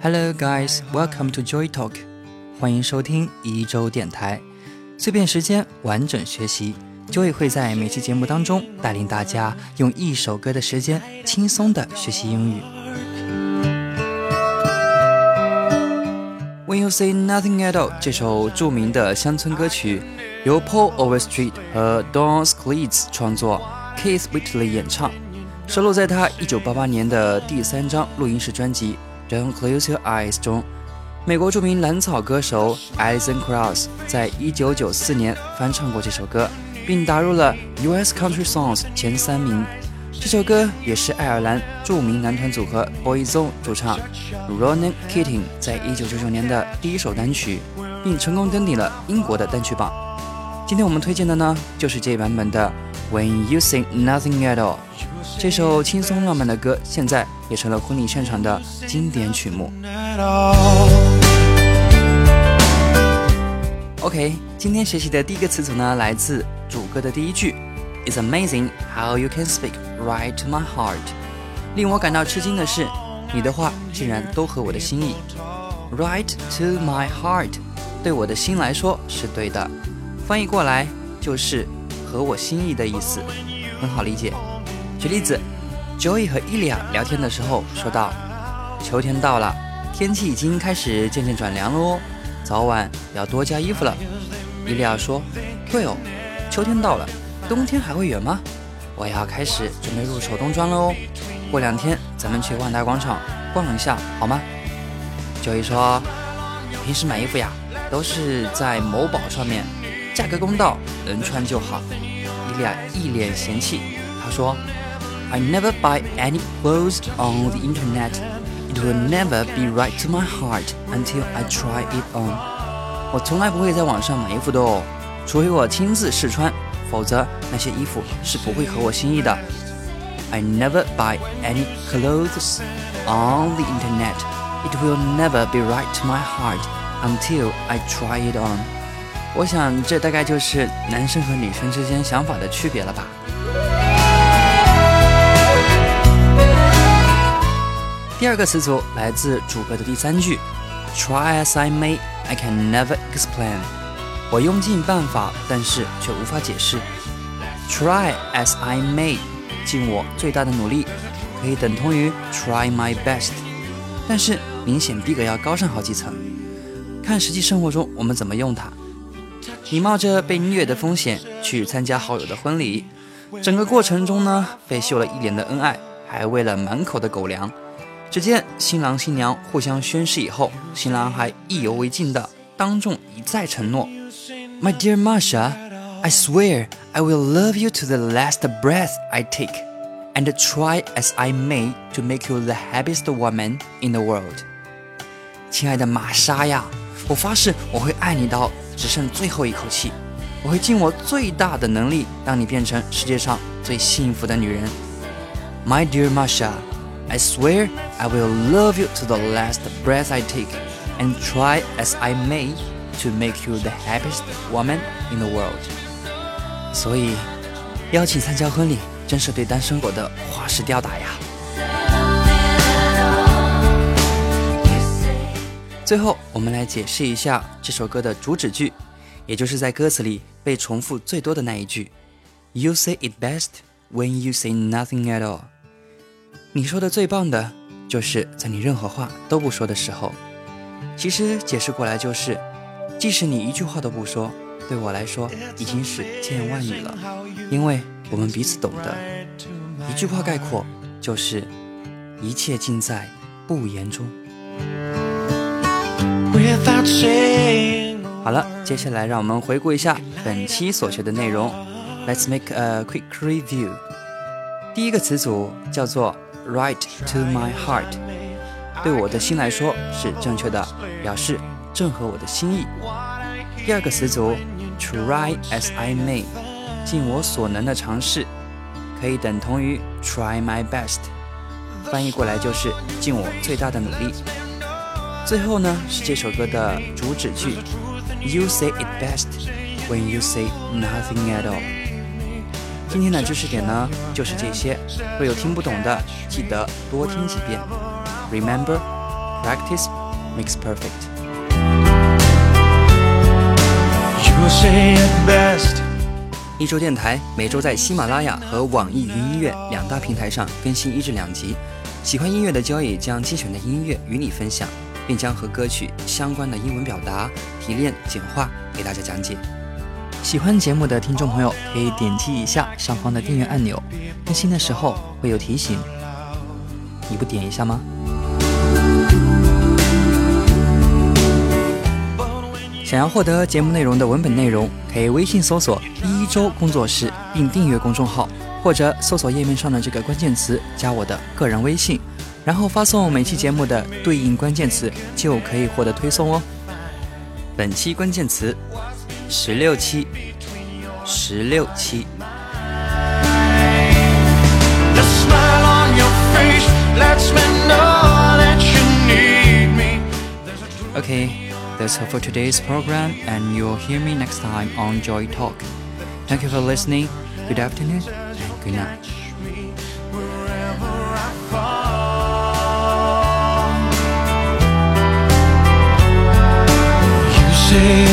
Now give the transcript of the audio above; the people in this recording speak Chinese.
Hello guys, welcome to Joy Talk，欢迎收听一周电台，碎片时间，完整学习。Joy 会在每期节目当中带领大家用一首歌的时间轻松的学习英语。When you say nothing at all，这首著名的乡村歌曲由 Paul Overstreet 和 Don Scleeds 创作，Keith Whitley 演唱，收录在他1988年的第三张录音室专辑。Don't close your eyes。中，美国著名蓝草歌手 Alison Krauss 在一九九四年翻唱过这首歌，并打入了 U.S. Country Songs 前三名。这首歌也是爱尔兰著名男团组合 Boyzone 主唱 Ronan Keating 在一九九九年的第一首单曲，并成功登顶了英国的单曲榜。今天我们推荐的呢，就是这版本的 When You Say Nothing at All。这首轻松浪漫的歌，现在也成了婚礼现场的经典曲目。OK，今天学习的第一个词组呢，来自主歌的第一句：It's amazing how you can speak right to my heart。令我感到吃惊的是，你的话竟然都合我的心意。Right to my heart，对我的心来说是对的，翻译过来就是合我心意的意思，很好理解。举例子，Joy 和伊利亚聊天的时候说道：“秋天到了，天气已经开始渐渐转凉了哦，早晚要多加衣服了。”伊利亚说：“对哦，秋天到了，冬天还会远吗？我要开始准备入手冬装了哦。过两天咱们去万达广场逛一下，好吗？”Joy 说：“平时买衣服呀，都是在某宝上面，价格公道，能穿就好。”伊利亚一脸嫌弃，他说。I never buy any clothes on the internet. It will never be right to my heart until I try it on. 我从来不会在网上买衣服的哦，除非我亲自试穿，否则那些衣服是不会合我心意的。I never buy any clothes on the internet. It will never be right to my heart until I try it on. 我想这大概就是男生和女生之间想法的区别了吧。 第二个词组来自主歌的第三句，Try as I may, I can never explain。我用尽办法，但是却无法解释。Try as I may，尽我最大的努力，可以等同于 Try my best，但是明显逼格要高上好几层。看实际生活中我们怎么用它。你冒着被虐的风险去参加好友的婚礼，整个过程中呢，被秀了一脸的恩爱，还喂了满口的狗粮。只见新郎新娘互相宣誓以后，新郎还意犹未尽的当众一再承诺：“My dear Masha, I swear I will love you to the last breath I take, and try as I may to make you the happiest woman in the world。”亲爱的玛莎呀，我发誓我会爱你到只剩最后一口气，我会尽我最大的能力让你变成世界上最幸福的女人。My dear Masha。 I swear I will love you to the last breath I take, and try as I may to make you the happiest woman in the world. 所以，邀请参加婚礼，真是对单身狗的花式吊打呀！最后，我们来解释一下这首歌的主旨句，也就是在歌词里被重复最多的那一句：“You say it best when you say nothing at all。” 你说的最棒的，就是在你任何话都不说的时候。其实解释过来就是，即使你一句话都不说，对我来说已经是千言万语了，因为我们彼此懂得。一句话概括就是，一切尽在不言中。好了，接下来让我们回顾一下本期所学的内容。Let's make a quick review。第一个词组叫做。Right to my heart，对我的心来说是正确的，表示正合我的心意。第二个词组，try as I may，尽我所能的尝试，可以等同于 try my best，翻译过来就是尽我最大的努力。最后呢是这首歌的主旨句，You say it best when you say nothing at all。今天的知识点呢，就是这些。若有听不懂的，记得多听几遍。Remember, Practice makes perfect. You say it best. 一周电台每周在喜马拉雅和网易云音乐两大平台上更新一至两集。喜欢音乐的交易将精选的音乐与你分享，并将和歌曲相关的英文表达提炼简化给大家讲解。喜欢节目的听众朋友可以点击一下上方的订阅按钮，更新的时候会有提醒。你不点一下吗？想要获得节目内容的文本内容，可以微信搜索“一周工作室”并订阅公众号。或者搜索页面上的这个关键词，加我的个人微信，然后发送每期节目的对应关键词，就可以获得推送哦。本期关键词：十六期，十六期。Okay, that's all for today's program, and you'll hear me next time on Joy Talk. Thank you for listening. Good afternoon. Good night. You say